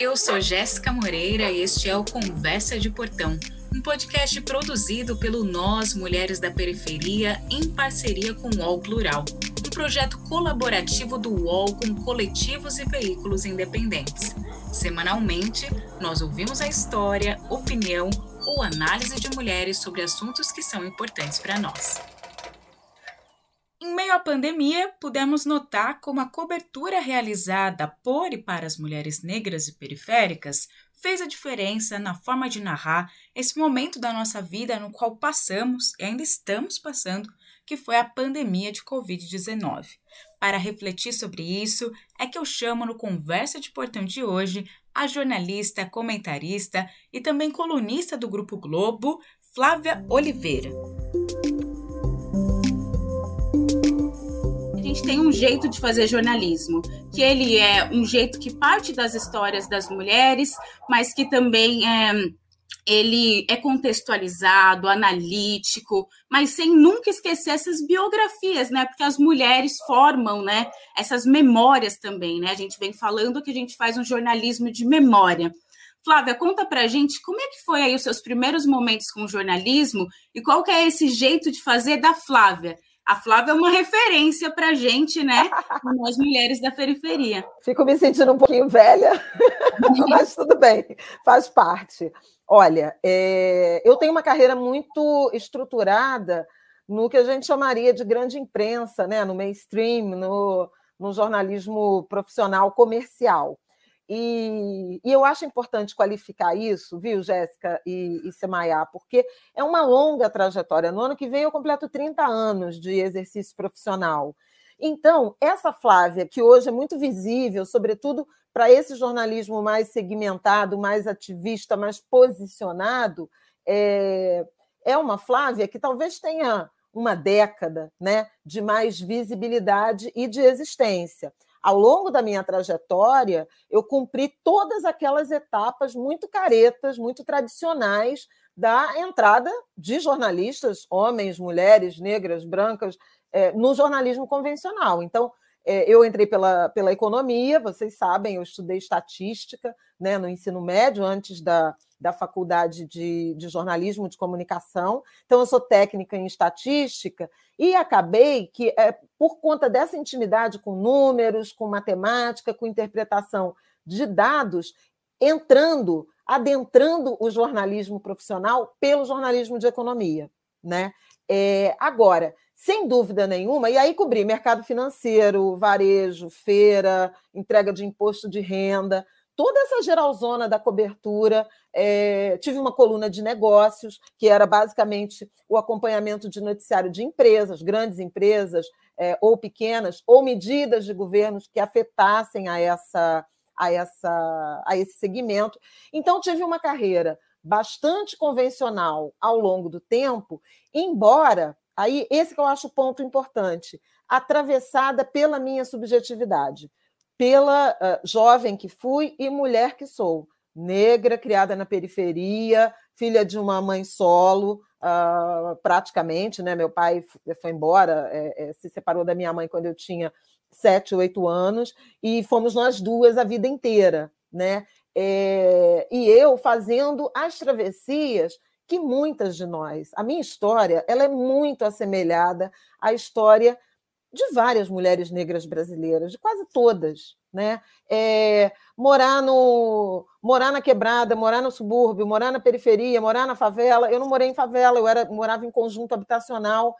Eu sou Jéssica Moreira e este é o Conversa de Portão, um podcast produzido pelo Nós Mulheres da Periferia em parceria com o UOL Plural, um projeto colaborativo do UOL com coletivos e veículos independentes. Semanalmente, nós ouvimos a história, opinião ou análise de mulheres sobre assuntos que são importantes para nós. Em meio à pandemia, pudemos notar como a cobertura realizada por e para as mulheres negras e periféricas fez a diferença na forma de narrar esse momento da nossa vida no qual passamos e ainda estamos passando, que foi a pandemia de Covid-19. Para refletir sobre isso, é que eu chamo no Conversa de Portão de hoje a jornalista, comentarista e também colunista do Grupo Globo, Flávia Oliveira. Gente tem um jeito de fazer jornalismo, que ele é um jeito que parte das histórias das mulheres, mas que também é, ele é contextualizado, analítico, mas sem nunca esquecer essas biografias, né? Porque as mulheres formam, né? Essas memórias também, né? A gente vem falando que a gente faz um jornalismo de memória. Flávia, conta pra gente como é que foi aí os seus primeiros momentos com o jornalismo e qual que é esse jeito de fazer da Flávia, a Flávia é uma referência para a gente, né? Nós mulheres da periferia. Fico me sentindo um pouquinho velha, mas tudo bem, faz parte. Olha, é, eu tenho uma carreira muito estruturada no que a gente chamaria de grande imprensa, né? no mainstream, no, no jornalismo profissional comercial. E, e, eu acho importante qualificar isso, viu, Jéssica e, e Semaiá, porque é uma longa trajetória. No ano que vem eu completo 30 anos de exercício profissional. Então, essa Flávia, que hoje é muito visível, sobretudo para esse jornalismo mais segmentado, mais ativista, mais posicionado, é, é uma Flávia que talvez tenha uma década né, de mais visibilidade e de existência ao longo da minha trajetória, eu cumpri todas aquelas etapas muito caretas, muito tradicionais da entrada de jornalistas, homens, mulheres, negras, brancas, é, no jornalismo convencional. Então, eu entrei pela, pela economia, vocês sabem, eu estudei estatística né, no ensino médio, antes da, da faculdade de, de jornalismo de comunicação. Então, eu sou técnica em estatística e acabei que, é, por conta dessa intimidade com números, com matemática, com interpretação de dados, entrando, adentrando o jornalismo profissional pelo jornalismo de economia. Né? É, agora, sem dúvida nenhuma, e aí cobri mercado financeiro, varejo, feira, entrega de imposto de renda, toda essa geralzona da cobertura. É, tive uma coluna de negócios, que era basicamente o acompanhamento de noticiário de empresas, grandes empresas é, ou pequenas, ou medidas de governos que afetassem a, essa, a, essa, a esse segmento. Então, tive uma carreira bastante convencional ao longo do tempo, embora Aí, esse que eu acho o ponto importante, atravessada pela minha subjetividade, pela uh, jovem que fui e mulher que sou, negra, criada na periferia, filha de uma mãe solo, uh, praticamente, né? Meu pai foi embora, é, é, se separou da minha mãe quando eu tinha sete, oito anos, e fomos nós duas a vida inteira, né? É, e eu fazendo as travessias que muitas de nós, a minha história, ela é muito assemelhada à história de várias mulheres negras brasileiras, de quase todas, né? É, morar no morar na quebrada, morar no subúrbio, morar na periferia, morar na favela. Eu não morei em favela, eu era morava em conjunto habitacional,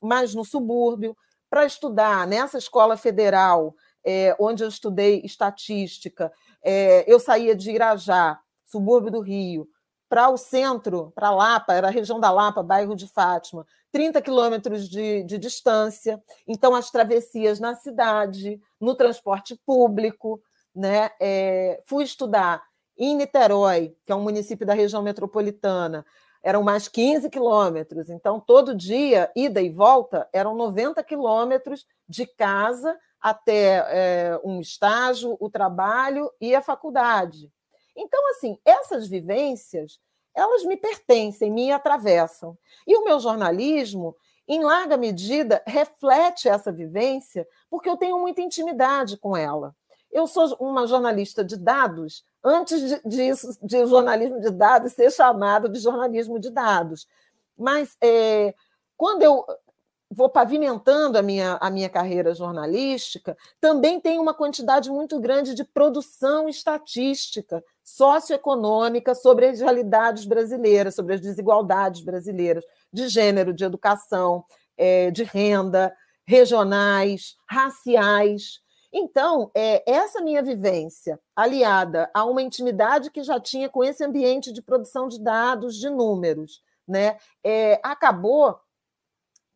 mas no subúrbio para estudar nessa escola federal, é, onde eu estudei estatística. É, eu saía de Irajá, subúrbio do Rio, para o centro, para Lapa, era a região da Lapa, bairro de Fátima, 30 quilômetros de, de distância. Então, as travessias na cidade, no transporte público. Né? É, fui estudar em Niterói, que é um município da região metropolitana, eram mais 15 quilômetros. Então, todo dia, ida e volta, eram 90 quilômetros de casa até é, um estágio, o trabalho e a faculdade. Então, assim, essas vivências, elas me pertencem, me atravessam. E o meu jornalismo, em larga medida, reflete essa vivência, porque eu tenho muita intimidade com ela. Eu sou uma jornalista de dados antes de, de, de jornalismo de dados ser chamado de jornalismo de dados. Mas é, quando eu vou pavimentando a minha, a minha carreira jornalística, também tem uma quantidade muito grande de produção estatística socioeconômica sobre as realidades brasileiras, sobre as desigualdades brasileiras, de gênero, de educação, é, de renda, regionais, raciais. Então, é, essa minha vivência, aliada a uma intimidade que já tinha com esse ambiente de produção de dados, de números, né, é, acabou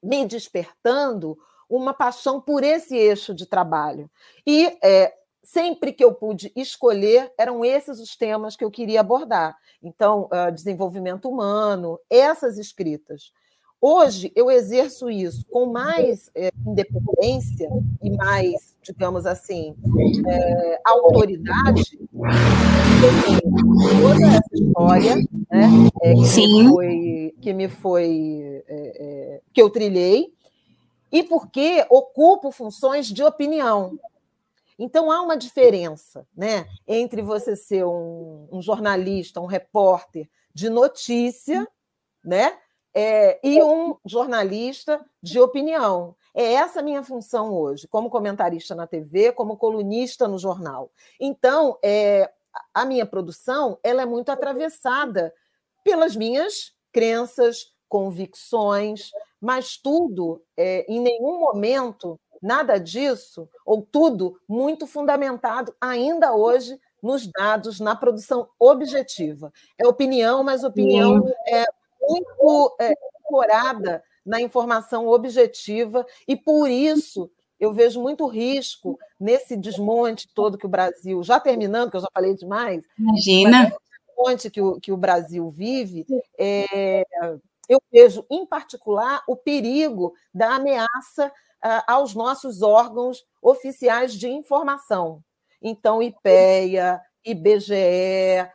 me despertando uma paixão por esse eixo de trabalho. E é, sempre que eu pude escolher, eram esses os temas que eu queria abordar. Então, uh, desenvolvimento humano, essas escritas. Hoje, eu exerço isso com mais é, independência e mais, digamos assim, é, autoridade. Toda essa história né, é, que, Sim. Me foi, que me foi. Que eu trilhei, e porque ocupo funções de opinião. Então há uma diferença né, entre você ser um, um jornalista, um repórter de notícia, né? é, e um jornalista de opinião. É essa a minha função hoje, como comentarista na TV, como colunista no jornal. Então, é, a minha produção ela é muito atravessada pelas minhas crenças, convicções, mas tudo, é, em nenhum momento, nada disso, ou tudo muito fundamentado ainda hoje nos dados, na produção objetiva. É opinião, mas opinião é muito é, corada na informação objetiva, e por isso eu vejo muito risco nesse desmonte todo que o Brasil, já terminando, que eu já falei demais, imagina. desmonte que o, que o Brasil vive, é, eu vejo, em particular, o perigo da ameaça aos nossos órgãos oficiais de informação. Então, IPEA, IBGE,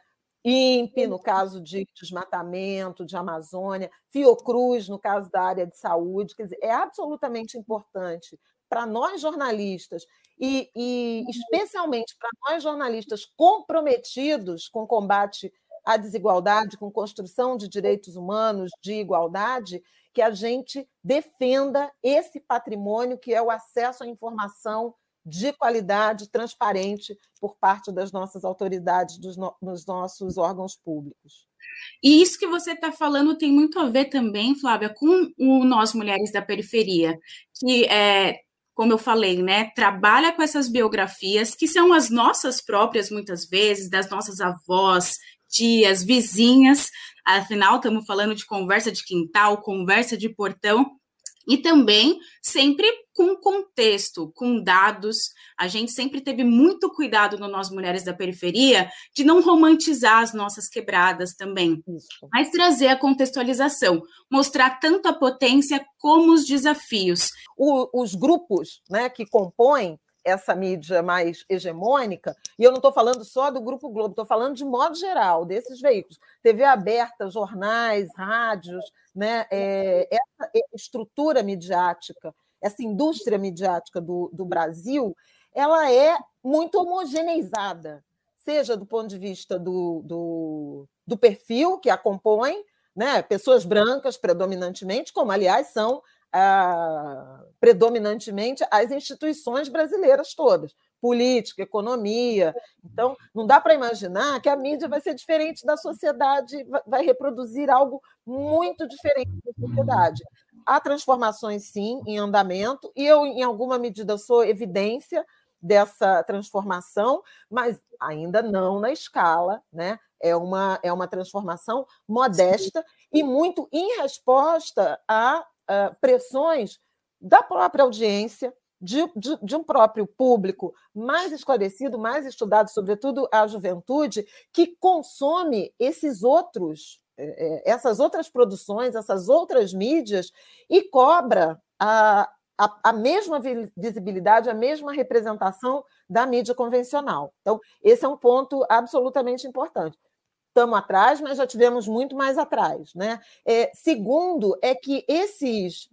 INPE, no caso de desmatamento, de Amazônia, Fiocruz, no caso da área de saúde. Quer dizer, é absolutamente importante para nós jornalistas e, e especialmente para nós jornalistas comprometidos com o combate à desigualdade, com construção de direitos humanos, de igualdade, que a gente defenda esse patrimônio que é o acesso à informação de qualidade transparente por parte das nossas autoridades, dos, no, dos nossos órgãos públicos. E isso que você está falando tem muito a ver também, Flávia, com o Nós Mulheres da Periferia, que é, como eu falei, né, trabalha com essas biografias que são as nossas próprias, muitas vezes, das nossas avós, tias, vizinhas. Afinal, estamos falando de conversa de quintal, conversa de portão, e também sempre com contexto, com dados. A gente sempre teve muito cuidado no Nós Mulheres da Periferia de não romantizar as nossas quebradas também, Isso. mas trazer a contextualização, mostrar tanto a potência como os desafios. O, os grupos né, que compõem essa mídia mais hegemônica, e eu não estou falando só do Grupo Globo, estou falando de modo geral, desses veículos, TV aberta, jornais, rádios, né? É, essa estrutura midiática, essa indústria midiática do, do Brasil, ela é muito homogeneizada, seja do ponto de vista do, do, do perfil que a compõe, né? pessoas brancas predominantemente, como aliás são ah, predominantemente as instituições brasileiras todas, política, economia. Então, não dá para imaginar que a mídia vai ser diferente da sociedade, vai reproduzir algo muito diferente da sociedade. Há transformações, sim, em andamento, e eu, em alguma medida, sou evidência dessa transformação, mas ainda não na escala, né? É uma, é uma transformação modesta e muito em resposta a pressões da própria audiência, de, de, de, um próprio público mais esclarecido, mais estudado, sobretudo a juventude, que consome esses outros, é, é, essas outras produções, essas outras mídias e cobra a, a, a mesma visibilidade, a mesma representação da mídia convencional. Então, esse é um ponto absolutamente importante estamos atrás, mas já tivemos muito mais atrás. Né? É, segundo, é que esses,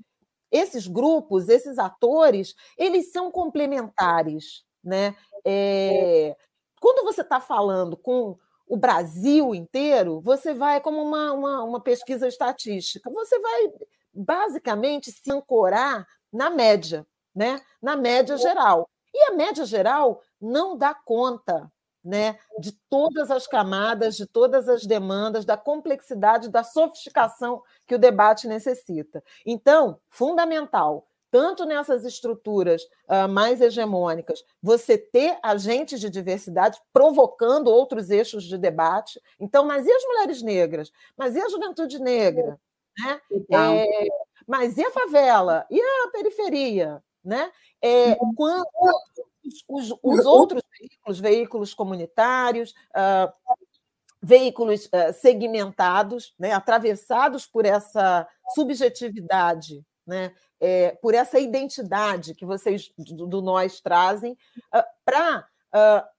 esses grupos, esses atores, eles são complementares. né? É, quando você está falando com o Brasil inteiro, você vai como uma, uma, uma pesquisa estatística, você vai basicamente se ancorar na média, né? Na média geral. E a média geral não dá conta né, de todas as camadas, de todas as demandas, da complexidade, da sofisticação que o debate necessita. Então, fundamental, tanto nessas estruturas uh, mais hegemônicas, você ter agentes de diversidade provocando outros eixos de debate. Então, mas e as mulheres negras? Mas e a juventude negra? Né? É, mas e a favela? E a periferia? Né? É, quando os, os outros veículos, veículos comunitários, uh, veículos uh, segmentados, né, atravessados por essa subjetividade, né, é, por essa identidade que vocês do, do nós trazem, uh, para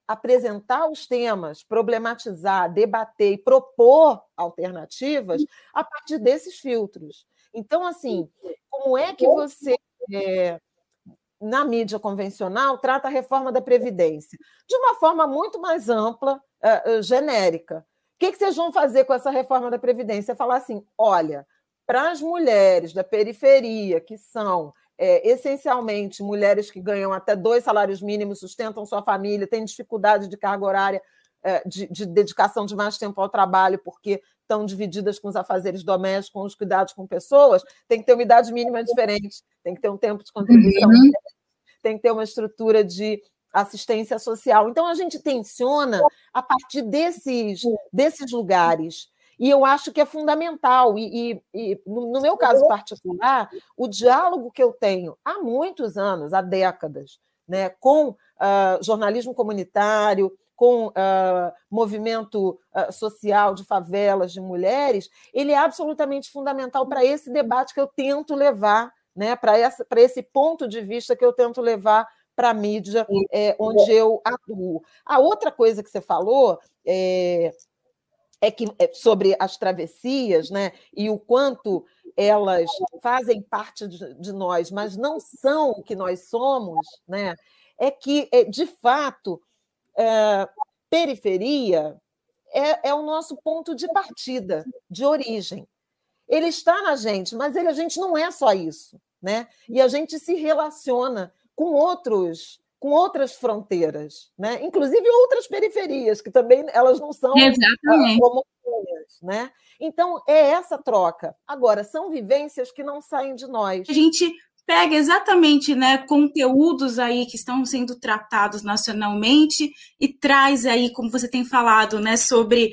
apresentar os temas, problematizar, debater e propor alternativas a partir desses filtros. Então, assim, como é que você é, na mídia convencional, trata a reforma da Previdência de uma forma muito mais ampla, uh, genérica. O que, que vocês vão fazer com essa reforma da Previdência? Falar assim: olha, para as mulheres da periferia, que são é, essencialmente mulheres que ganham até dois salários mínimos, sustentam sua família, têm dificuldade de carga horária, é, de, de, dedicação de mais tempo ao trabalho, porque estão divididas com os afazeres domésticos, com os cuidados com pessoas, tem que ter uma idade mínima diferente, tem que ter um tempo de contribuição uhum. tem que ter uma estrutura de assistência social. Então, a gente tensiona a partir desses, desses lugares. E eu acho que é fundamental. E, e, e, no meu caso particular, o diálogo que eu tenho há muitos anos, há décadas, né, com uh, jornalismo comunitário, com uh, movimento uh, social de favelas, de mulheres, ele é absolutamente fundamental para esse debate que eu tento levar, né, para esse ponto de vista que eu tento levar para a mídia é, onde eu atuo. A outra coisa que você falou é, é que é sobre as travessias, né, e o quanto elas fazem parte de, de nós, mas não são o que nós somos, né, é que, é, de fato, é, periferia é, é, o nosso ponto de partida, de origem. Ele está na gente, mas ele, a gente não é só isso. Né? E a gente se relaciona com outros com outras fronteiras, né? inclusive outras periferias, que também elas não são ah, homogêneas. Né? Então, é essa troca. Agora, são vivências que não saem de nós. A gente pega exatamente né, conteúdos aí que estão sendo tratados nacionalmente e traz aí, como você tem falado, né, sobre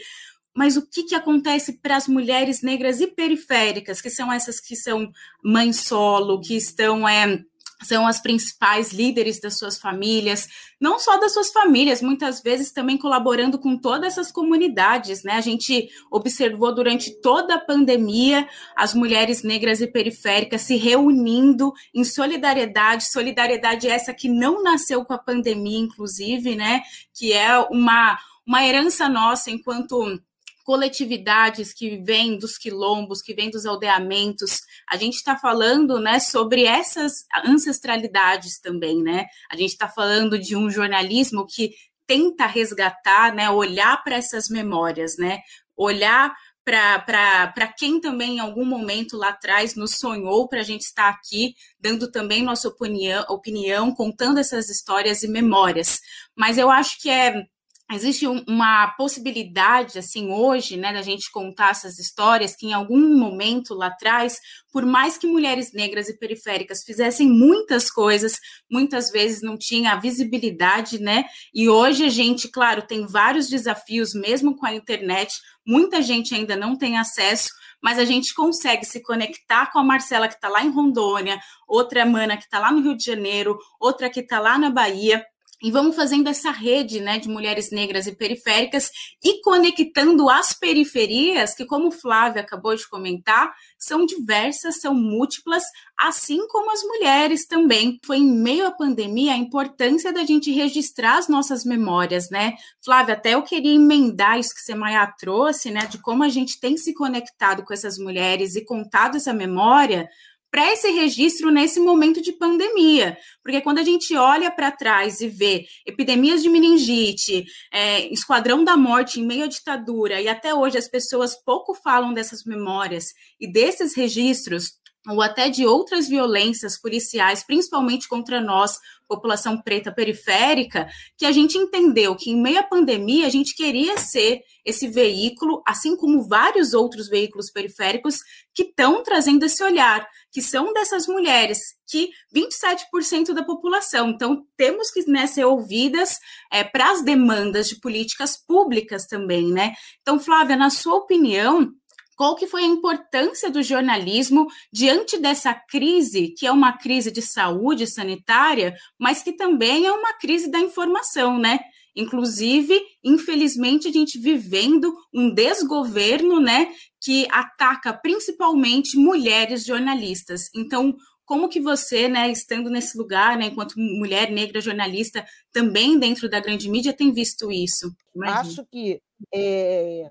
mas o que, que acontece para as mulheres negras e periféricas, que são essas que são mães solo, que estão é, são as principais líderes das suas famílias, não só das suas famílias, muitas vezes também colaborando com todas essas comunidades, né? A gente observou durante toda a pandemia as mulheres negras e periféricas se reunindo em solidariedade, solidariedade essa que não nasceu com a pandemia, inclusive, né? Que é uma, uma herança nossa enquanto coletividades que vêm dos quilombos, que vêm dos aldeamentos. A gente está falando né, sobre essas ancestralidades também, né? A gente está falando de um jornalismo que tenta resgatar, né, olhar para essas memórias, né? Olhar para quem também em algum momento lá atrás nos sonhou para a gente estar aqui, dando também nossa opinião, opinião, contando essas histórias e memórias. Mas eu acho que é existe uma possibilidade, assim, hoje, né, da gente contar essas histórias que em algum momento lá atrás, por mais que mulheres negras e periféricas fizessem muitas coisas, muitas vezes não tinha a visibilidade, né, e hoje a gente, claro, tem vários desafios, mesmo com a internet, muita gente ainda não tem acesso, mas a gente consegue se conectar com a Marcela que está lá em Rondônia, outra mana que está lá no Rio de Janeiro, outra que está lá na Bahia, e vamos fazendo essa rede né, de mulheres negras e periféricas e conectando as periferias, que, como Flávia acabou de comentar, são diversas, são múltiplas, assim como as mulheres também. Foi em meio à pandemia a importância da gente registrar as nossas memórias, né? Flávia, até eu queria emendar isso que você Maia trouxe, né, de como a gente tem se conectado com essas mulheres e contado essa memória para esse registro nesse momento de pandemia. Porque quando a gente olha para trás e vê epidemias de meningite, é, esquadrão da morte em meio à ditadura, e até hoje as pessoas pouco falam dessas memórias e desses registros, ou até de outras violências policiais, principalmente contra nós, população preta periférica, que a gente entendeu que em meio à pandemia a gente queria ser esse veículo, assim como vários outros veículos periféricos que estão trazendo esse olhar, que são dessas mulheres, que 27% da população. Então, temos que né, ser ouvidas é, para as demandas de políticas públicas também, né? Então, Flávia, na sua opinião, qual que foi a importância do jornalismo diante dessa crise, que é uma crise de saúde sanitária, mas que também é uma crise da informação, né? Inclusive, infelizmente, a gente vivendo um desgoverno, né, que ataca principalmente mulheres jornalistas. Então, como que você, né, estando nesse lugar, né, enquanto mulher negra jornalista, também dentro da grande mídia, tem visto isso? Imagina. Acho que é,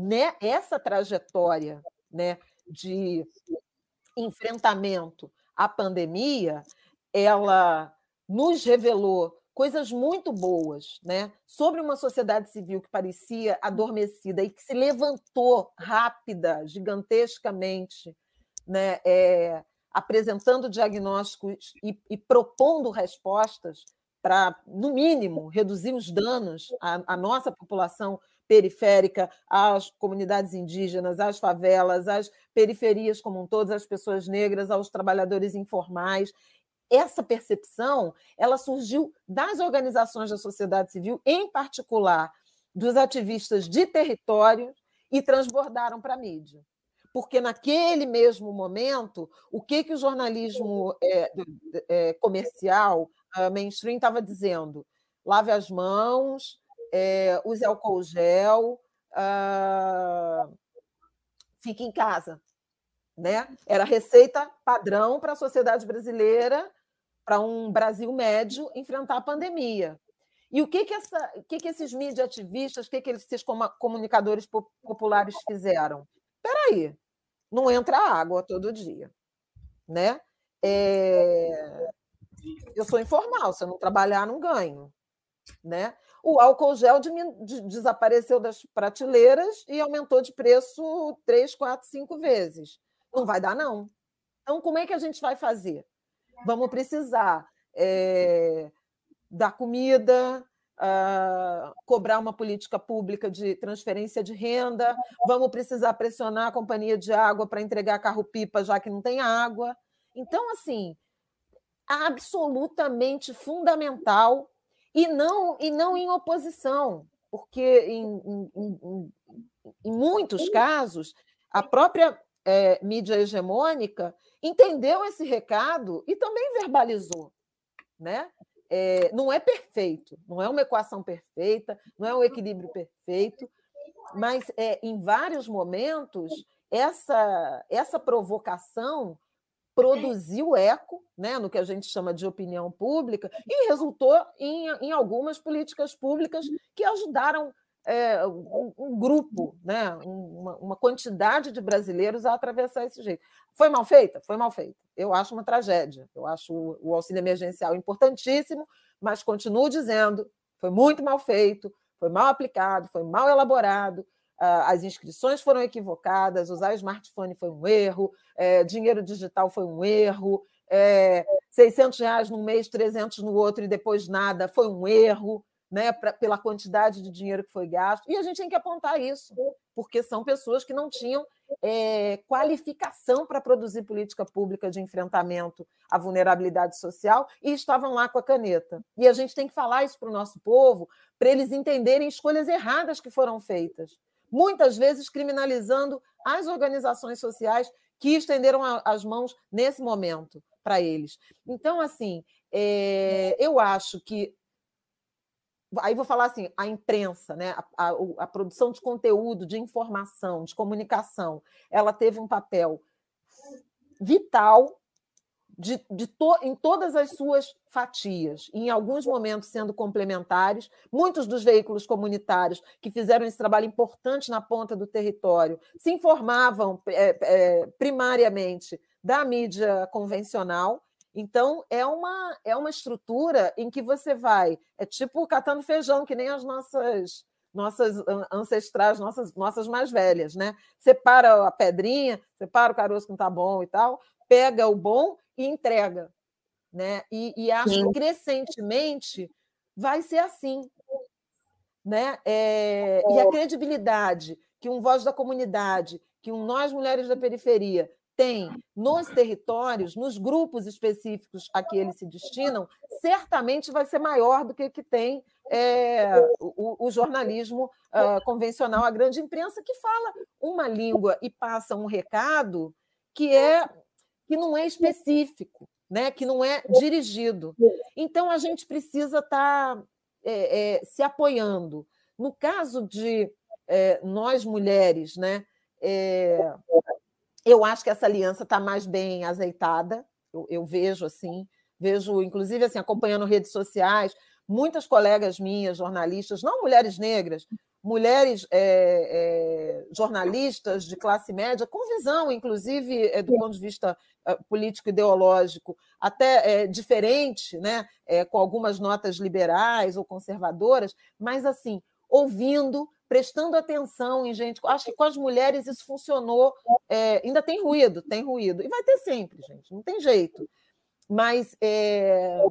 né, essa trajetória né, de enfrentamento à pandemia, ela nos revelou coisas muito boas, né? Sobre uma sociedade civil que parecia adormecida e que se levantou rápida, gigantescamente, né? É, apresentando diagnósticos e, e, propondo respostas para, no mínimo, reduzir os danos à, à nossa população periférica, às comunidades indígenas, às favelas, às periferias como um todo, às pessoas negras, aos trabalhadores informais. Essa percepção, ela surgiu das organizações da sociedade civil, em particular dos ativistas de território, e transbordaram para a mídia. Porque naquele mesmo momento, o que, que o jornalismo é, é, comercial, mainstream, estava dizendo? Lave as mãos, é, use álcool gel, uh, fique em casa. Né? Era receita padrão para a sociedade brasileira, para um Brasil médio enfrentar a pandemia. E o que que, essa, o que, que esses mídia ativistas, o que, que esses comunicadores populares fizeram? Espera aí, não entra água todo dia, né? É... Eu sou informal, se eu não trabalhar, não ganho, né? o álcool gel desapareceu das prateleiras e aumentou de preço três, quatro, cinco vezes. Não vai dar, não. Então, como é que a gente vai fazer? Vamos precisar é, dar comida, uh, cobrar uma política pública de transferência de renda, vamos precisar pressionar a companhia de água para entregar carro-pipa, já que não tem água. Então, assim, absolutamente fundamental e não, e não em oposição, porque em, em, em, em muitos casos a própria é, mídia hegemônica entendeu esse recado e também verbalizou. Né? É, não é perfeito, não é uma equação perfeita, não é um equilíbrio perfeito, mas é, em vários momentos essa, essa provocação produziu eco né, no que a gente chama de opinião pública e resultou em, em algumas políticas públicas que ajudaram é, um, um, grupo, né, uma, uma, quantidade de brasileiros a atravessar esse jeito. Foi mal feita? Foi mal feita. Eu acho uma tragédia. Eu acho o, o auxílio emergencial importantíssimo, mas continuo dizendo, foi muito mal feito, foi mal aplicado, foi mal elaborado, as inscrições foram equivocadas, usar smartphone foi um erro, é, dinheiro digital foi um erro, é, 600 reais num mês, 300 no outro e depois nada, foi um erro, né, pra, pela quantidade de dinheiro que foi gasto. E a gente tem que apontar isso, porque são pessoas que não tinham é, qualificação para produzir política pública de enfrentamento à vulnerabilidade social e estavam lá com a caneta. E a gente tem que falar isso para o nosso povo, para eles entenderem escolhas erradas que foram feitas muitas vezes criminalizando as organizações sociais que estenderam as mãos nesse momento para eles. Então, assim, é, eu acho que. Aí vou falar assim: a imprensa, né, a, a, a produção de conteúdo, de informação, de comunicação, ela teve um papel vital de, de to, em todas as suas fatias, em alguns momentos sendo complementares. Muitos dos veículos comunitários que fizeram esse trabalho importante na ponta do território se informavam é, é, primariamente da mídia convencional. Então, é uma, é uma estrutura em que você vai, é tipo catando feijão, que nem as nossas nossas ancestrais, nossas, nossas mais velhas, né? Separa a pedrinha, separa o caroço que não está bom e tal, pega o bom e entrega. Né? E, e acho Sim. que crescentemente vai ser assim. Né? É, e a credibilidade que um Voz da Comunidade, que um Nós Mulheres da Periferia tem nos territórios, nos grupos específicos a que eles se destinam, certamente vai ser maior do que que tem é, o, o, jornalismo uh, convencional, a grande imprensa, que fala uma língua e passa um recado que é que não é específico, né? que não é dirigido. Então, a gente precisa estar tá, é, é, se apoiando. No caso de é, nós mulheres, né? É, eu acho que essa aliança está mais bem azeitada, eu, eu, vejo assim, vejo, inclusive, assim, acompanhando redes sociais, muitas colegas minhas, jornalistas, não mulheres negras, mulheres é, é, jornalistas de classe média, com visão, inclusive, é, do ponto de vista político-ideológico, até diferente, né? com algumas notas liberais ou conservadoras, mas assim, ouvindo, prestando atenção em gente. Acho que com as mulheres isso funcionou. É, ainda tem ruído, tem ruído. E vai ter sempre, gente, não tem jeito. Mas é,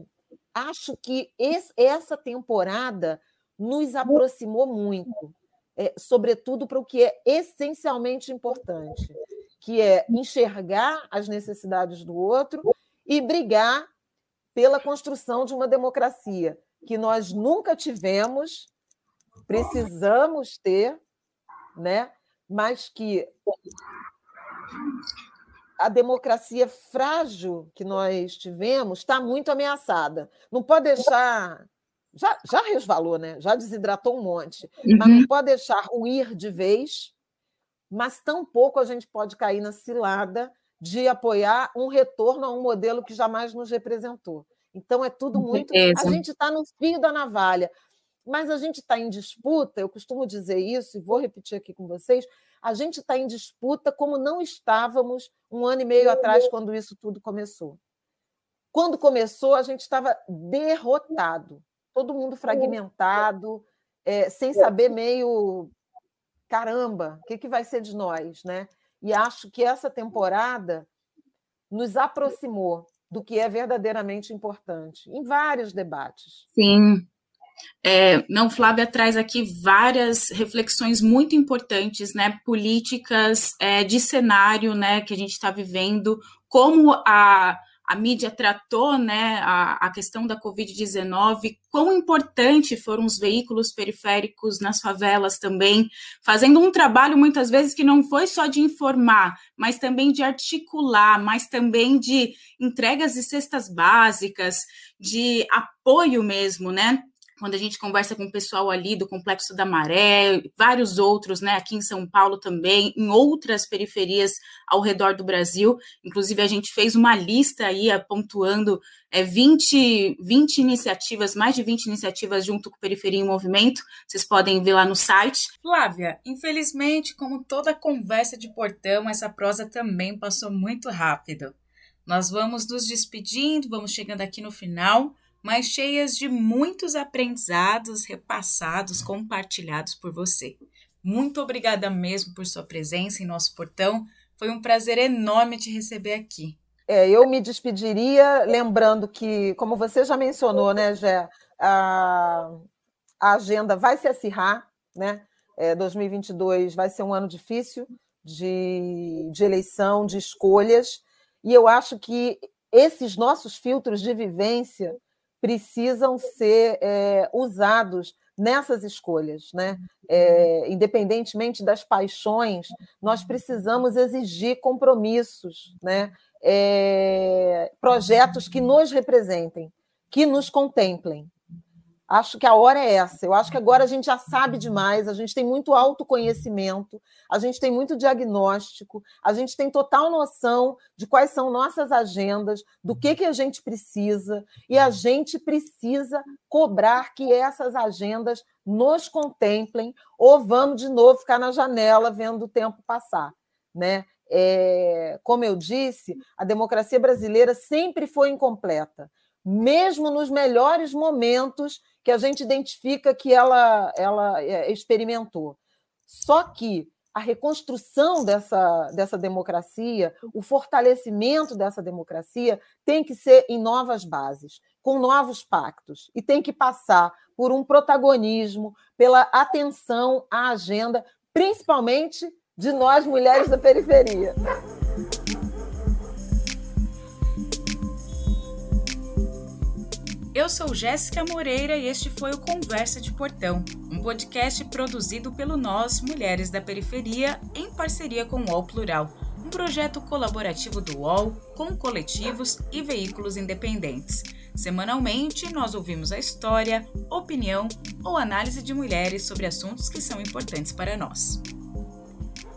acho que esse, essa temporada nos aproximou muito, é, sobretudo para o que é essencialmente importante, que é enxergar as necessidades do outro e brigar pela construção de uma democracia que nós nunca tivemos precisamos ter, né? mas que a democracia frágil que nós tivemos está muito ameaçada. Não pode deixar. Já, já resvalou, né? já desidratou um monte, uhum. mas não pode deixar ruir de vez, mas tampouco a gente pode cair na cilada de apoiar um retorno a um modelo que jamais nos representou. Então é tudo muito. A gente está no fio da navalha mas a gente está em disputa, eu costumo dizer isso, e vou repetir aqui com vocês, a gente está em disputa como não estávamos um ano e meio atrás, quando isso tudo começou. Quando começou, a gente estava derrotado, todo mundo fragmentado, é, sem saber meio caramba, o que, que vai ser de nós, né? E acho que essa temporada nos aproximou do que é verdadeiramente importante em vários debates. Sim, é, não, Flávia traz aqui várias reflexões muito importantes, né, políticas é, de cenário, né, que a gente está vivendo, como a, a mídia tratou, né, a, a questão da Covid-19, quão importante foram os veículos periféricos nas favelas também, fazendo um trabalho muitas vezes que não foi só de informar, mas também de articular, mas também de entregas de cestas básicas, de apoio mesmo, né, quando a gente conversa com o pessoal ali do Complexo da Maré, vários outros, né, aqui em São Paulo também, em outras periferias ao redor do Brasil. Inclusive, a gente fez uma lista aí pontuando é, 20, 20 iniciativas, mais de 20 iniciativas junto com Periferia em Movimento. Vocês podem ver lá no site. Flávia, infelizmente, como toda conversa de portão, essa prosa também passou muito rápido. Nós vamos nos despedindo, vamos chegando aqui no final mas cheias de muitos aprendizados repassados, compartilhados por você. Muito obrigada mesmo por sua presença em nosso portão. Foi um prazer enorme te receber aqui. É, eu me despediria lembrando que, como você já mencionou, né, Gé, a, a agenda vai se acirrar, né? É, 2022 vai ser um ano difícil de, de eleição, de escolhas, e eu acho que esses nossos filtros de vivência precisam ser é, usados nessas escolhas, né? É, independentemente das paixões, nós precisamos exigir compromissos, né? É, projetos que nos representem, que nos contemplem, Acho que a hora é essa. Eu acho que agora a gente já sabe demais, a gente tem muito autoconhecimento, a gente tem muito diagnóstico, a gente tem total noção de quais são nossas agendas, do que, que a gente precisa, e a gente precisa cobrar que essas agendas nos contemplem, ou vamos de novo ficar na janela vendo o tempo passar. Né? é, como eu disse, a democracia brasileira sempre foi incompleta, mesmo nos melhores momentos que a gente identifica que ela, ela é, experimentou. Só que a reconstrução dessa, dessa democracia, o fortalecimento dessa democracia tem que ser em novas bases, com novos pactos, e tem que passar por um protagonismo, pela atenção à agenda, principalmente de nós, mulheres da periferia. Eu sou Jéssica Moreira e este foi o Conversa de Portão, um podcast produzido pelo Nós, Mulheres da Periferia, em parceria com o UOL Plural, um projeto colaborativo do UOL com coletivos e veículos independentes. Semanalmente, nós ouvimos a história, opinião ou análise de mulheres sobre assuntos que são importantes para nós.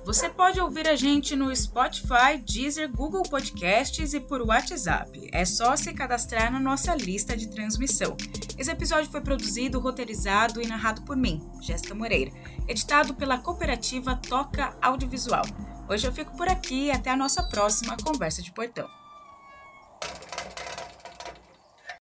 Você pode ouvir a gente no Spotify, Deezer, Google Podcasts e por WhatsApp. É só se cadastrar na nossa lista de transmissão. Esse episódio foi produzido, roteirizado e narrado por mim, Jéssica Moreira, editado pela cooperativa Toca Audiovisual. Hoje eu fico por aqui e até a nossa próxima conversa de portão.